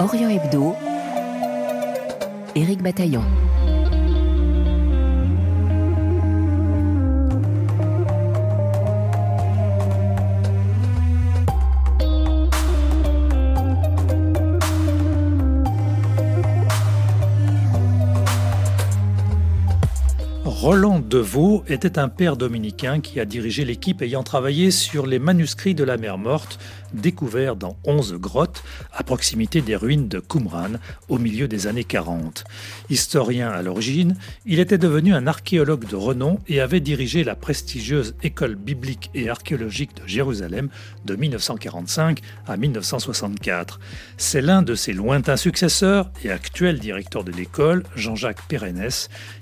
Orient Hebdo, Éric Bataillon. Roland Deveau était un père dominicain qui a dirigé l'équipe ayant travaillé sur les manuscrits de la mer Morte, découverts dans 11 grottes à proximité des ruines de Qumran au milieu des années 40. Historien à l'origine, il était devenu un archéologue de renom et avait dirigé la prestigieuse école biblique et archéologique de Jérusalem de 1945 à 1964. C'est l'un de ses lointains successeurs et actuel directeur de l'école, Jean-Jacques Pérennes,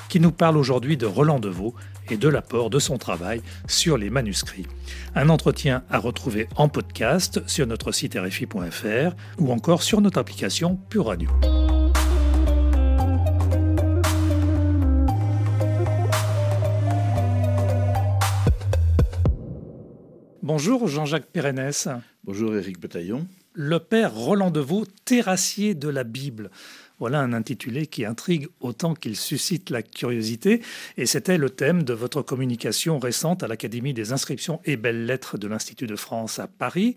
qui nous parle aujourd'hui de Roland Deveau et de l'apport de son travail sur les manuscrits. Un entretien à retrouver en podcast sur notre site rfi.fr ou encore sur notre application Pure Radio. Bonjour Jean-Jacques Pérennes. Bonjour Éric Bataillon. Le père Roland Deveau, terrassier de la Bible. Voilà un intitulé qui intrigue autant qu'il suscite la curiosité. Et c'était le thème de votre communication récente à l'Académie des inscriptions et belles lettres de l'Institut de France à Paris.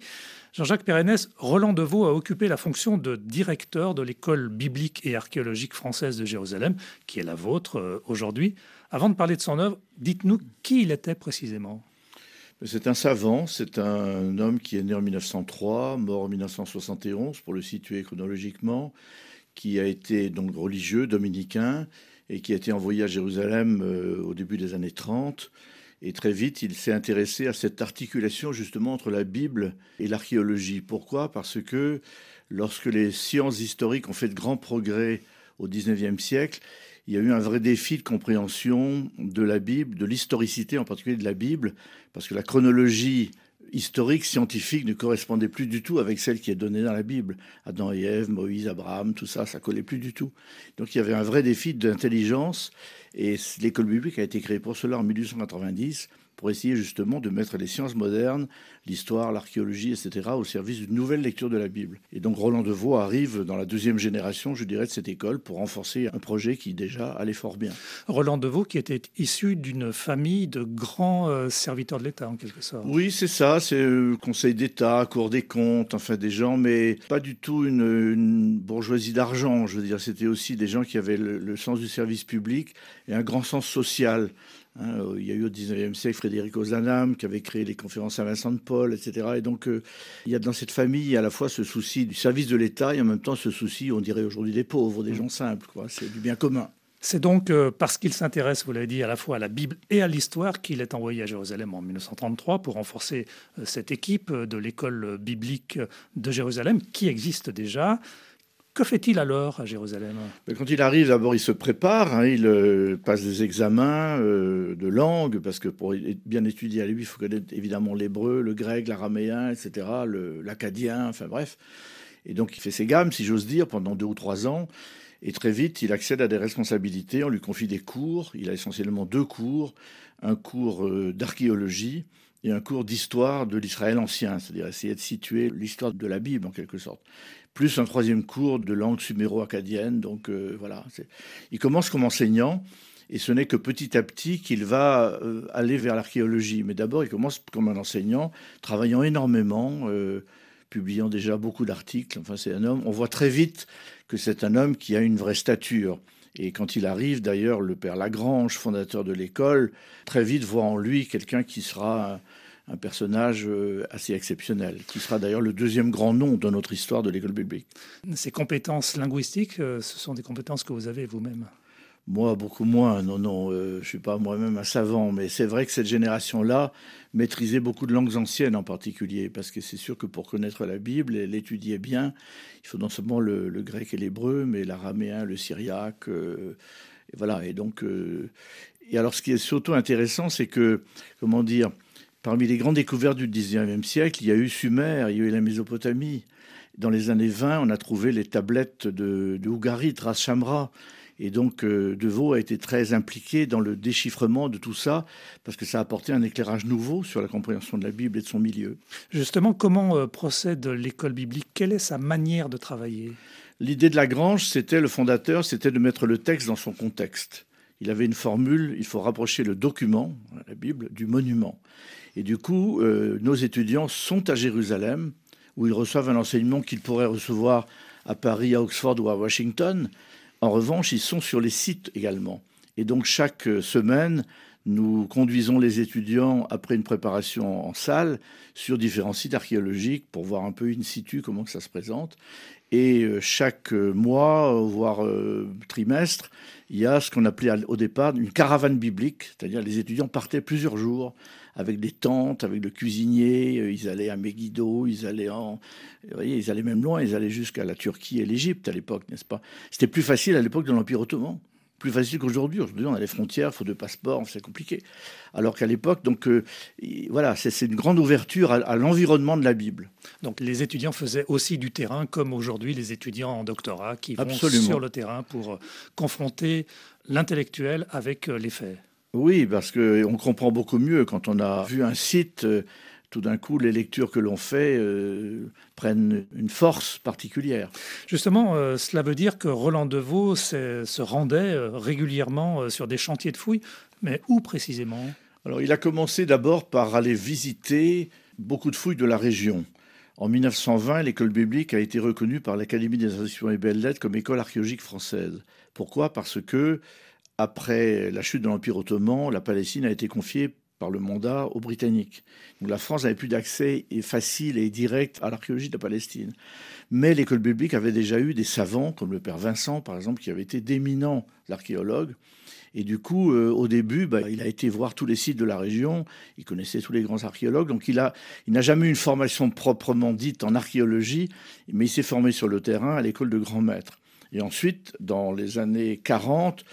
Jean-Jacques Pérennes, Roland Deveau a occupé la fonction de directeur de l'école biblique et archéologique française de Jérusalem, qui est la vôtre euh, aujourd'hui. Avant de parler de son œuvre, dites-nous qui il était précisément. C'est un savant, c'est un homme qui est né en 1903, mort en 1971, pour le situer chronologiquement, qui a été donc religieux, dominicain, et qui a été envoyé à Jérusalem euh, au début des années 30. Et très vite, il s'est intéressé à cette articulation justement entre la Bible et l'archéologie. Pourquoi? Parce que lorsque les sciences historiques ont fait de grands progrès au XIXe siècle, il y a eu un vrai défi de compréhension de la Bible, de l'historicité en particulier de la Bible, parce que la chronologie historique, scientifique ne correspondait plus du tout avec celle qui est donnée dans la Bible. Adam et Ève, Moïse, Abraham, tout ça, ça collait plus du tout. Donc il y avait un vrai défi d'intelligence et l'école biblique a été créée pour cela en 1890 pour essayer justement de mettre les sciences modernes, l'histoire, l'archéologie, etc., au service d'une nouvelle lecture de la Bible. Et donc Roland Deveau arrive dans la deuxième génération, je dirais, de cette école pour renforcer un projet qui déjà allait fort bien. Roland Deveau qui était issu d'une famille de grands euh, serviteurs de l'État en quelque sorte. Oui, c'est ça, c'est euh, Conseil d'État, Cour des comptes, enfin des gens, mais pas du tout une, bourgeoisie d'argent, je veux dire, c'était aussi des gens qui avaient le, le sens du service public et un grand sens social. Hein, euh, il y a eu au 19e siècle Frédéric Ozanam qui avait créé les conférences à Vincent de Paul, etc. Et donc, euh, il y a dans cette famille à la fois ce souci du service de l'État et en même temps ce souci, on dirait aujourd'hui, des pauvres, des gens simples. C'est du bien commun. C'est donc euh, parce qu'il s'intéresse, vous l'avez dit, à la fois à la Bible et à l'histoire qu'il est envoyé à Jérusalem en 1933 pour renforcer cette équipe de l'école biblique de Jérusalem qui existe déjà. Que fait-il alors à Jérusalem? Quand il arrive, d'abord, il se prépare, hein, il euh, passe des examens euh, de langue, parce que pour bien étudier à lui, il faut connaître évidemment l'hébreu, le grec, l'araméen, etc., l'acadien, enfin bref. Et donc, il fait ses gammes, si j'ose dire, pendant deux ou trois ans. Et très vite, il accède à des responsabilités. On lui confie des cours. Il a essentiellement deux cours un cours euh, d'archéologie et un cours d'histoire de l'Israël ancien, c'est-à-dire essayer de situer l'histoire de la Bible en quelque sorte plus un troisième cours de langue suméro-acadienne. Donc euh, voilà, il commence comme enseignant. Et ce n'est que petit à petit qu'il va euh, aller vers l'archéologie. Mais d'abord, il commence comme un enseignant, travaillant énormément, publiant déjà beaucoup d'articles. Enfin, c'est un homme. On voit très vite que c'est un homme qui a une vraie stature. Et quand il arrive, d'ailleurs, le père Lagrange, fondateur de l'école, très vite voit en lui quelqu'un qui sera un personnage euh, assez exceptionnel, qui sera d'ailleurs le deuxième grand nom dans notre histoire de l'école biblique. Ces compétences linguistiques, euh, ce sont des compétences que vous avez vous-même moi, beaucoup moins. Non, non, euh, je ne suis pas moi-même un savant, mais c'est vrai que cette génération-là maîtrisait beaucoup de langues anciennes en particulier, parce que c'est sûr que pour connaître la Bible et l'étudier bien, il faut non seulement le, grec et l'hébreu, mais l'araméen, le syriaque, et voilà. Et donc, et alors, ce qui est surtout intéressant, c'est que, comment dire, Parmi les grandes découvertes du XIXe siècle, il y a eu Sumer, il y a eu la Mésopotamie. Dans les années 20, on a trouvé les tablettes de, de Shamra. Et donc, euh, Deveau a été très impliqué dans le déchiffrement de tout ça, parce que ça a apporté un éclairage nouveau sur la compréhension de la Bible et de son milieu. Justement, comment euh, procède l'école biblique? Quelle est sa manière de travailler? L'idée de Lagrange, c'était le fondateur, c'était de mettre le texte dans son contexte. Il avait une formule, il faut rapprocher le document, la Bible, du monument. Et du coup, euh, nos étudiants sont à Jérusalem, où ils reçoivent un enseignement qu'ils pourraient recevoir à Paris, à Oxford ou à Washington. En revanche, ils sont sur les sites également. Et donc chaque semaine, nous conduisons les étudiants, après une préparation en salle, sur différents sites archéologiques pour voir un peu in situ comment ça se présente. Et euh, chaque mois, voire euh, trimestre, il y a ce qu'on appelait au départ une caravane biblique, c'est-à-dire les étudiants partaient plusieurs jours avec des tentes, avec le cuisinier, euh, ils allaient à Megiddo, ils allaient en, voyez, ils allaient même loin, ils allaient jusqu'à la Turquie et l'Égypte à l'époque, n'est-ce pas? C'était plus facile à l'époque de l'Empire ottoman plus facile qu'aujourd'hui. Aujourd'hui, on a les frontières, il faut deux passeports, c'est compliqué. Alors qu'à l'époque, donc euh, voilà, c'est une grande ouverture à, l'environnement de la Bible. Donc les étudiants faisaient aussi du terrain, comme aujourd'hui les étudiants en doctorat qui vont sur le terrain pour euh, confronter l'intellectuel avec euh, les faits. Oui, parce qu'on comprend beaucoup mieux quand on a vu un site tout d'un coup, les lectures que l'on fait euh, prennent une force particulière. Justement, euh, cela veut dire que Roland Deveau se rendait euh, régulièrement sur des chantiers de fouilles, mais où précisément? Alors, il a commencé d'abord par aller visiter beaucoup de fouilles de la région. En 1920, l'école biblique a été reconnue par l'Académie des institutions et belles-lettres comme école archéologique française. Pourquoi? Parce que, après la chute de l'Empire ottoman, la Palestine a été confiée par le mandat aux Britanniques. Donc la France n'avait plus d'accès facile et direct à l'archéologie de la Palestine. Mais l'école biblique avait déjà eu des savants, comme le père Vincent, par exemple, qui avait été d'éminents archéologues. Et du coup, euh, au début, bah, il a été voir tous les sites de la région, il connaissait tous les grands archéologues, donc il, il n'a jamais eu une formation proprement dite en archéologie, mais il s'est formé sur le terrain à l'école de grands maîtres. Et ensuite, dans les années 40,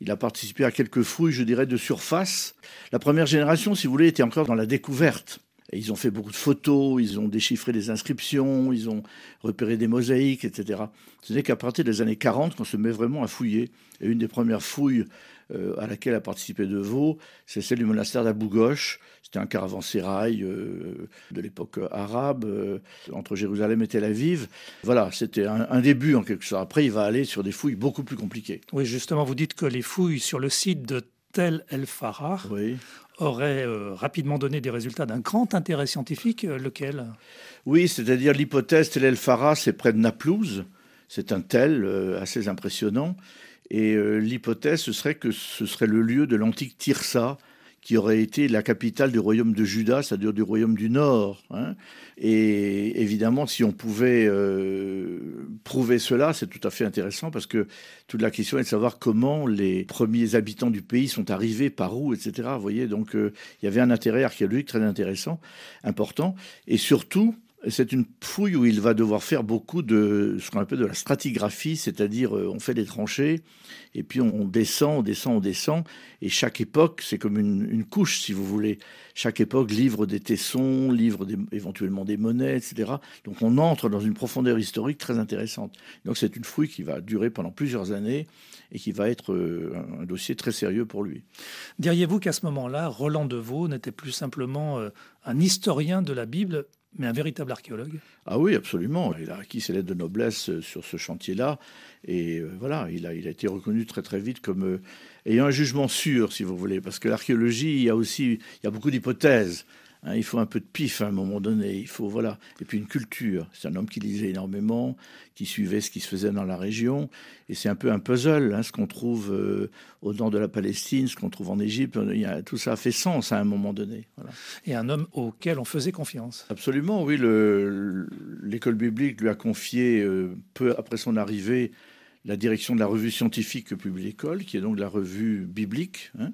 il a participé à quelques fouilles, je dirais, de surface. La première génération, si vous voulez, était encore dans la découverte. Ils ont fait beaucoup de photos, ils ont déchiffré des inscriptions, ils ont repéré des mosaïques, etc. Ce n'est qu'à partir des années 40 qu'on se met vraiment à fouiller. Et une des premières fouilles euh, à laquelle a participé De Vaux, c'est celle du monastère d'Abou Ghosh. C'était un caravansérail euh, de l'époque arabe, euh, entre Jérusalem et Tel Aviv. Voilà, c'était un, début en quelque sorte. Après, il va aller sur des fouilles beaucoup plus compliquées. Oui, justement, vous dites que les fouilles sur le site de Tel El Farah auraient rapidement donné des résultats d'un grand intérêt scientifique. lequel? Oui, c'est-à-dire l'hypothèse Tel El Farah, c'est près de Naplouse. C'est un tel assez impressionnant. Et euh, l'hypothèse, ce serait que ce serait le lieu de l'antique Tirsa, qui aurait été la capitale du royaume de Juda, c'est-à-dire du royaume du Nord. Hein. Et évidemment, si on pouvait euh, prouver cela, c'est tout à fait intéressant parce que toute la question est de savoir comment les premiers habitants du pays sont arrivés, par où, etc. Vous voyez, donc euh, il y avait un intérêt archéologique très intéressant, important, et surtout c'est une fouille où il va devoir faire beaucoup de ce qu'on appelle de la stratigraphie, c'est-à-dire euh, on fait des tranchées et puis on descend, on descend, on descend. Et chaque époque, c'est comme une, couche, si vous voulez. Chaque époque livre des tessons, livre éventuellement des monnaies, etc. Donc on entre dans une profondeur historique très intéressante. Donc c'est une fouille qui va durer pendant plusieurs années et qui va être euh, un dossier très sérieux pour lui. Diriez-vous qu'à ce moment-là, Roland de Vaux n'était plus simplement euh, un historien de la Bible, mais un véritable archéologue Ah oui, absolument. Il a acquis ses lettres de noblesse euh, sur ce chantier-là. Et euh, voilà, il a, il a été reconnu très très vite comme euh, ayant un jugement sûr, si vous voulez. Parce que l'archéologie, il y a aussi il y a beaucoup d'hypothèses. Hein, il faut un peu de pif à un moment donné. Il faut voilà. Et puis une culture. C'est un homme qui lisait énormément, qui suivait ce qui se faisait dans la région. Et c'est un peu un puzzle. Hein, ce qu'on trouve euh, au nord de la Palestine, ce qu'on trouve en Égypte. tout ça a fait sens à un moment donné. Et un homme auquel on faisait confiance. Absolument. Oui. L'école biblique lui a confié euh, peu après son arrivée la direction de la revue scientifique que publie l'école, qui est donc la revue biblique. Hein.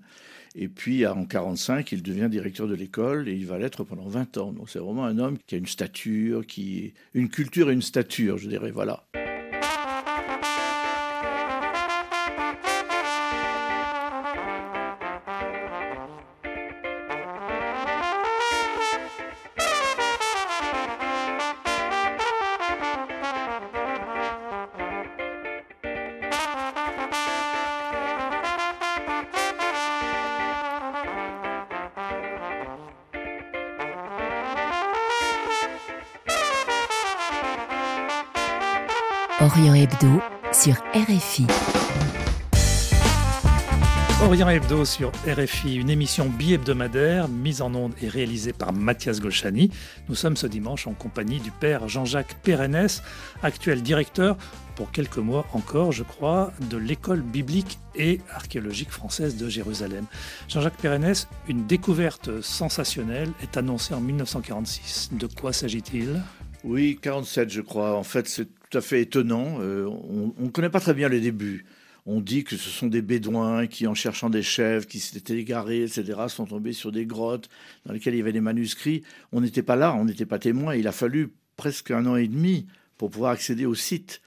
Et puis en 45, il devient directeur de l'école et il va l'être pendant 20 ans. Donc c'est vraiment un homme qui a une stature, qui une culture et une stature, je dirais. Voilà. Orient Hebdo sur RFI. Orient Hebdo sur RFI, une émission bi-hebdomadaire mise en onde et réalisée par Mathias Golchani. Nous sommes ce dimanche en compagnie du père Jean-Jacques Pérennes, actuel directeur, pour quelques mois encore, je crois, de l'école biblique et archéologique française de Jérusalem. Jean-Jacques Pérennes, une découverte sensationnelle est annoncée en 1946. De quoi s'agit-il? Oui, 47 je crois. En fait, c'est tout à fait étonnant. Euh, on ne connaît pas très bien les débuts. On dit que ce sont des bédouins qui, en cherchant des chèvres, qui s'étaient égarés, etc., sont tombés sur des grottes dans lesquelles il y avait des manuscrits. On n'était pas là, on n'était pas témoins. Il a fallu presque un an et demi pour pouvoir accéder au site.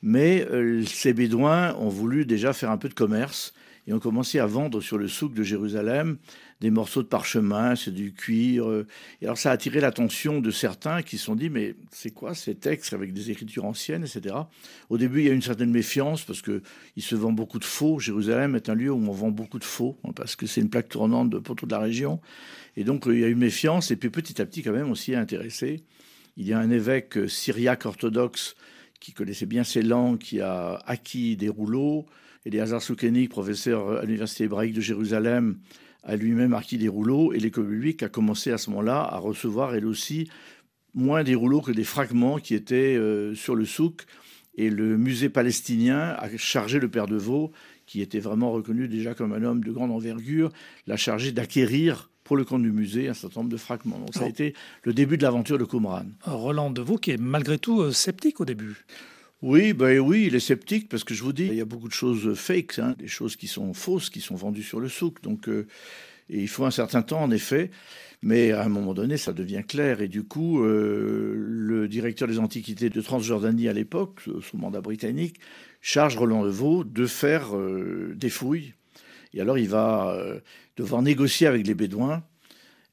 Mais euh, ces bédouins ont voulu déjà faire un peu de commerce et ont commencé à vendre sur le souk de Jérusalem des morceaux de parchemin, c'est du cuir. Euh. Et alors ça a attiré l'attention de certains qui se sont dit mais c'est quoi ces textes avec des écritures anciennes, etc. Au début il y a une certaine méfiance parce que il se vend beaucoup de faux. Jérusalem est un lieu où on vend beaucoup de faux hein, parce que c'est une plaque tournante pour toute la région. Et donc il y a eu méfiance et puis petit à petit quand même aussi intéressé. Il y a un évêque syriaque orthodoxe qui connaissait bien ces langues, qui a acquis des rouleaux. Hazar Soukenik, professeur à l'Université hébraïque de Jérusalem, a lui-même acquis des rouleaux et l'école publique a commencé à ce moment-là à recevoir elle aussi moins des rouleaux que des fragments qui étaient euh, sur le souk. Et le musée palestinien a chargé le père de Vaux, qui était vraiment reconnu déjà comme un homme de grande envergure, l'a chargé d'acquérir pour le compte du musée un certain nombre de fragments. Donc ça a été le début de l'aventure de Qumran. Roland de Vaux qui est malgré tout euh, sceptique au début. Oui, ben oui, il est sceptique parce que je vous dis, il y a beaucoup de choses fakes, hein, des choses qui sont fausses, qui sont vendues sur le souk. Donc, euh, il faut un certain temps, en effet. Mais à un moment donné, ça devient clair. Et du coup, euh, le directeur des Antiquités de Transjordanie à l'époque, sous mandat britannique, charge Roland Levaux de faire euh, des fouilles. Et alors, il va devoir négocier avec les Bédouins.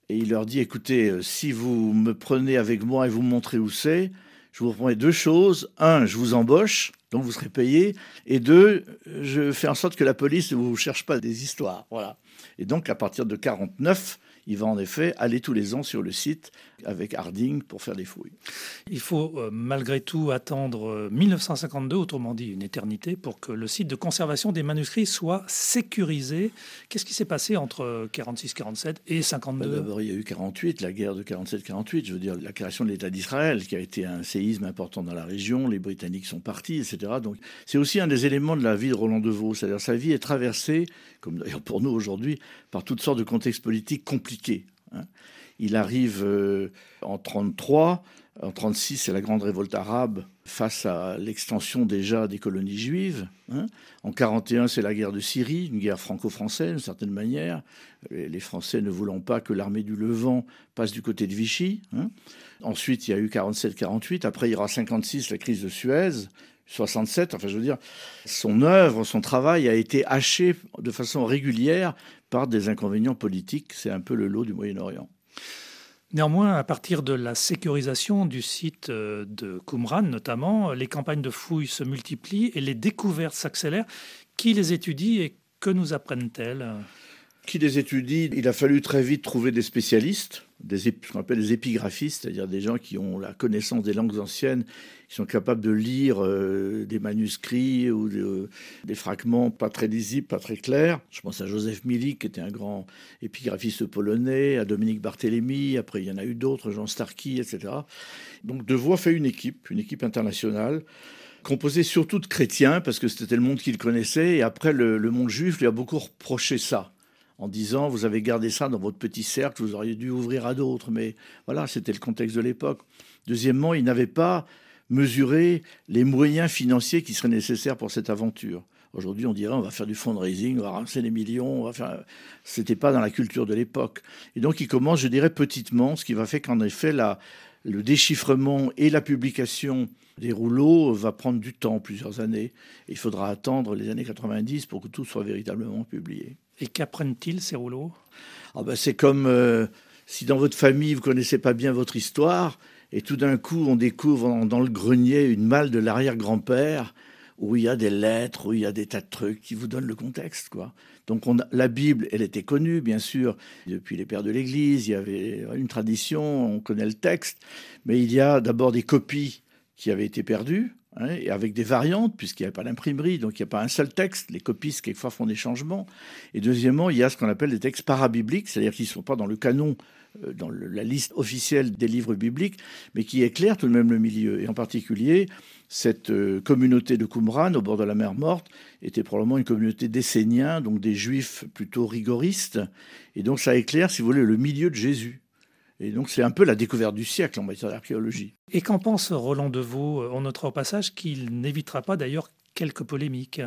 Et il leur dit, écoutez, si vous me prenez avec moi et vous montrez où c'est, je vous promets deux choses. Un, je vous embauche, donc vous serez payé. Et deux, je fais en sorte que la police ne vous cherche pas des histoires. Voilà. Et donc, à partir de 49, il va en effet aller tous les ans sur le site avec Harding pour faire des fouilles. Il faut euh, malgré tout attendre 1952, euh, autrement dit une éternité, pour que le site de conservation des manuscrits soit sécurisé. Qu'est-ce qui s'est passé entre 46-47 et 52 bah, D'abord, il y a eu 48, la guerre de 47-48, je veux dire la création de l'État d'Israël, qui a été un séisme important dans la région. Les Britanniques sont partis, etc. Donc, c'est aussi un des éléments de la vie de Roland de Vaux. C'est-à-dire sa vie est traversée, comme d'ailleurs pour nous aujourd'hui, par toutes sortes de contextes politiques compliqués. Hein. Il arrive euh, en 33, en 36, c'est la grande révolte arabe face à l'extension déjà des colonies juives. Hein. En 41, c'est la guerre de Syrie, une guerre franco-française d'une certaine manière. Les Français ne voulant pas que l'armée du Levant passe du côté de Vichy. Hein. Ensuite, il y a eu 47-48. Après, il y aura 56, la crise de Suez. 67, enfin je veux dire, son œuvre, son travail a été haché de façon régulière par des inconvénients politiques. C'est un peu le lot du Moyen-Orient. Néanmoins, à partir de la sécurisation du site euh, de Qumran notamment, les campagnes de fouilles se multiplient et les découvertes s'accélèrent. Qui les étudie et que nous apprennent-elles? Qui les étudie? Il a fallu très vite trouver des spécialistes des, ce qu'on appelle des épigraphistes, c'est-à-dire des gens qui ont la connaissance des langues anciennes, qui sont capables de lire euh, des manuscrits ou des fragments pas très lisibles, pas très clairs. Je pense à Joseph Milik, qui était un grand épigraphiste polonais, à Dominique Barthélemy, après il y en a eu d'autres, Jean Starky, etc. Donc Devoix fait une équipe, une équipe internationale composée surtout de chrétiens, parce que c'était le monde qu'il connaissait, et après le monde juif lui a beaucoup reproché ça en disant vous avez gardé ça dans votre petit cercle, vous auriez dû ouvrir à d'autres. Mais voilà, c'était le contexte de l'époque. Deuxièmement, il n'avait pas mesuré les moyens financiers qui seraient nécessaires pour cette aventure. Aujourd'hui, on dirait on va faire du fundraising, on va ramasser des millions, on va faire. C'était pas dans la culture de l'époque. Et donc, il commence, je dirais, petitement, ce qui va faire qu'en effet, la, le déchiffrement et la publication des rouleaux va prendre du temps, plusieurs années. il faudra attendre les années 90 pour que tout soit véritablement publié. Et qu'apprennent-ils ces rouleaux? Ah ben, C'est comme euh, si dans votre famille, vous connaissez pas bien votre histoire, et tout d'un coup, on découvre dans le grenier une malle de l'arrière-grand-père, où il y a des lettres, où il y a des tas de trucs qui vous donnent le contexte. quoi. Donc on la Bible, elle était connue, bien sûr, depuis les pères de l'Église, il y avait une tradition, on connaît le texte, mais il y a d'abord des copies qui avaient été perdues, hein, et avec des variantes, puisqu'il n'y avait pas d'imprimerie, donc il n'y a pas un seul texte. Les copistes, quelquefois, font des changements. Et deuxièmement, il y a ce qu'on appelle des textes parabibliques, c'est-à-dire qu'ils ne sont pas dans le canon, euh, dans la liste officielle des livres bibliques, mais qui éclairent tout de même le milieu. Et en particulier, cette euh, communauté de Qumran, au bord de la mer Morte, était probablement une communauté d'Esséniens, donc des juifs plutôt rigoristes. Et donc ça éclaire, si vous voulez, le milieu de Jésus. Et donc c'est un peu la découverte du siècle en matière d'archéologie. Et qu'en pense Roland Deveau On notera au passage qu'il n'évitera pas d'ailleurs quelques polémiques?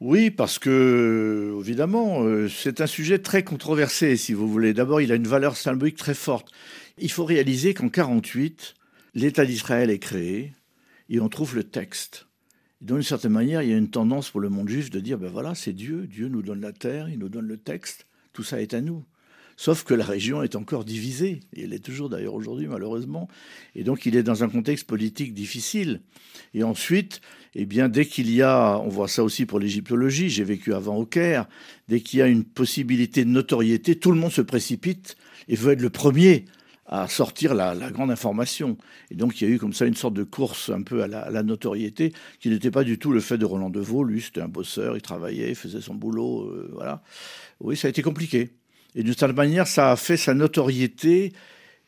Oui, parce que, évidemment, euh, c'est un sujet très controversé, si vous voulez. D'abord, il a une valeur symbolique très forte. Il faut réaliser qu'en 48, l'État d'Israël est créé et on trouve le texte. D'une certaine manière, il y a une tendance pour le monde juif de dire, ben voilà, c'est Dieu, Dieu nous donne la terre, il nous donne le texte, tout ça est à nous. Sauf que la région est encore divisée, et elle est toujours d'ailleurs aujourd'hui malheureusement, et donc il est dans un contexte politique difficile. Et ensuite, eh bien, dès qu'il y a, on voit ça aussi pour l'égyptologie, j'ai vécu avant au Caire, dès qu'il y a une possibilité de notoriété, tout le monde se précipite et veut être le premier à sortir la, grande information. Et donc il y a eu comme ça une sorte de course un peu à la, notoriété, qui n'était pas du tout le fait de Roland Deveau. Lui, c'était un bosseur, il travaillait, il faisait son boulot. Euh, voilà. Oui, ça a été compliqué. Et d'une certaine manière, ça a fait sa notoriété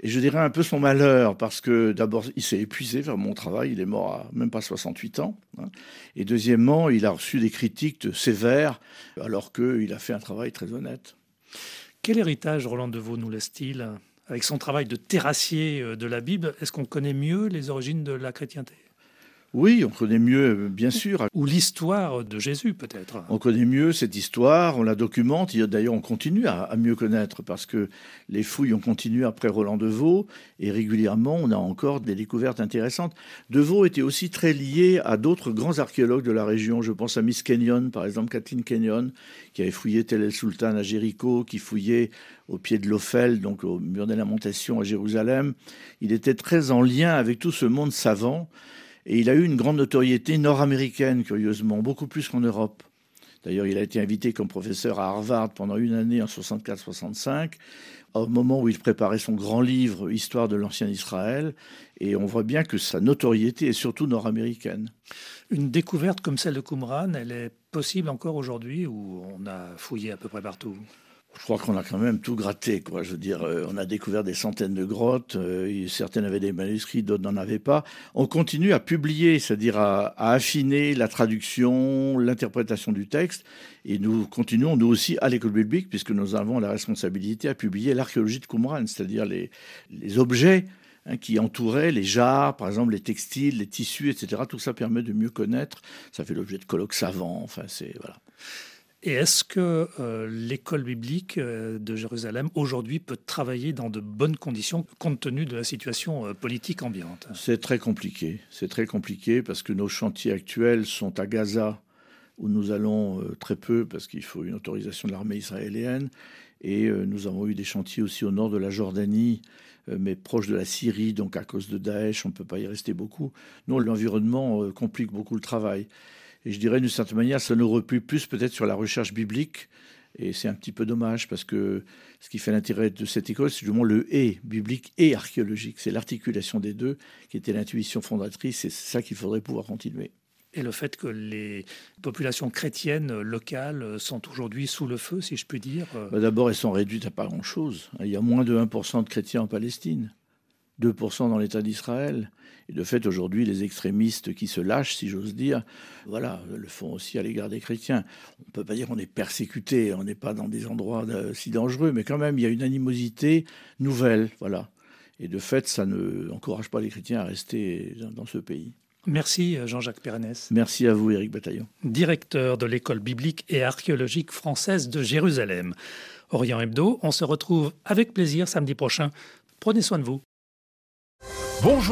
et je dirais un peu son malheur, parce que d'abord, il s'est épuisé vers mon travail, il est mort à même pas 68 ans. Hein. Et deuxièmement, il a reçu des critiques sévères, alors qu'il a fait un travail très honnête. Quel héritage Roland Deveau nous laisse-t-il avec son travail de terrassier euh, de la Bible, est-ce qu'on connaît mieux les origines de la chrétienté? Oui, on connaît mieux, bien sûr. Ou l'histoire de Jésus, peut-être. On connaît mieux cette histoire, on la documente. D'ailleurs, on continue à, mieux connaître parce que les fouilles ont continué après Roland de Vaux et régulièrement, on a encore des découvertes intéressantes. De Vaux était aussi très lié à d'autres grands archéologues de la région. Je pense à Miss Kenyon, par exemple, Kathleen Kenyon, qui avait fouillé Tel el Sultan à Jéricho, qui fouillait au pied de l'Ophel, donc au mur des lamentations à Jérusalem. Il était très en lien avec tout ce monde savant. Et il a eu une grande notoriété nord-américaine, curieusement, beaucoup plus qu'en Europe. D'ailleurs, il a été invité comme professeur à Harvard pendant une année en 64-65, au moment où il préparait son grand livre Histoire de l'ancien Israël. Et on voit bien que sa notoriété est surtout nord-américaine. Une découverte comme celle de Qumran, elle est possible encore aujourd'hui ou on a fouillé à peu près partout? Je crois qu'on a quand même tout gratté, quoi. Je veux dire, euh, on a découvert des centaines de grottes. Euh, certaines avaient des manuscrits, d'autres n'en avaient pas. On continue à publier, c'est-à-dire à, affiner la traduction, l'interprétation du texte. Et nous continuons, nous aussi, à l'école biblique, puisque nous avons la responsabilité à publier l'archéologie de Qumran, c'est-à-dire les, objets hein, qui entouraient les jarres, par exemple les textiles, les tissus, etc. Tout ça permet de mieux connaître. Ça fait l'objet de colloques savants. Enfin, c'est voilà. Et est-ce que euh, l'école biblique euh, de Jérusalem aujourd'hui peut travailler dans de bonnes conditions compte tenu de la situation euh, politique ambiante? C'est très compliqué. C'est très compliqué parce que nos chantiers actuels sont à Gaza où nous allons très peu parce qu'il faut une autorisation de l'armée israélienne. Et nous avons eu des chantiers aussi au nord de la Jordanie, mais proche de la Syrie, donc à cause de Daesh, on ne peut pas y rester beaucoup. Non, l'environnement complique beaucoup le travail. Et je dirais d'une certaine manière, ça nous repue plus peut-être sur la recherche biblique. Et c'est un petit peu dommage parce que ce qui fait l'intérêt de cette école, c'est justement le et biblique et archéologique. C'est l'articulation des deux qui était l'intuition fondatrice et c'est ça qu'il faudrait pouvoir continuer. Et le fait que les populations chrétiennes locales sont aujourd'hui sous le feu, si je puis dire bah, D'abord, elles sont réduites à pas grand-chose. Il y a moins de 1% de chrétiens en Palestine. 2% dans l'État d'Israël. Et de fait, aujourd'hui, les extrémistes qui se lâchent, si j'ose dire, voilà, le font aussi à l'égard des chrétiens. On ne peut pas dire qu'on est persécuté, on n'est pas dans des endroits euh, si dangereux, mais quand même, il y a une animosité nouvelle, voilà. Et de fait, ça ne encourage pas les chrétiens à rester dans ce pays. Merci Jean-Jacques Pérenès. Merci à vous Éric Bataillon. Directeur de l'école biblique et archéologique française de Jérusalem. Orient Hebdo, on se retrouve avec plaisir samedi prochain. Prenez soin de vous. Bonjour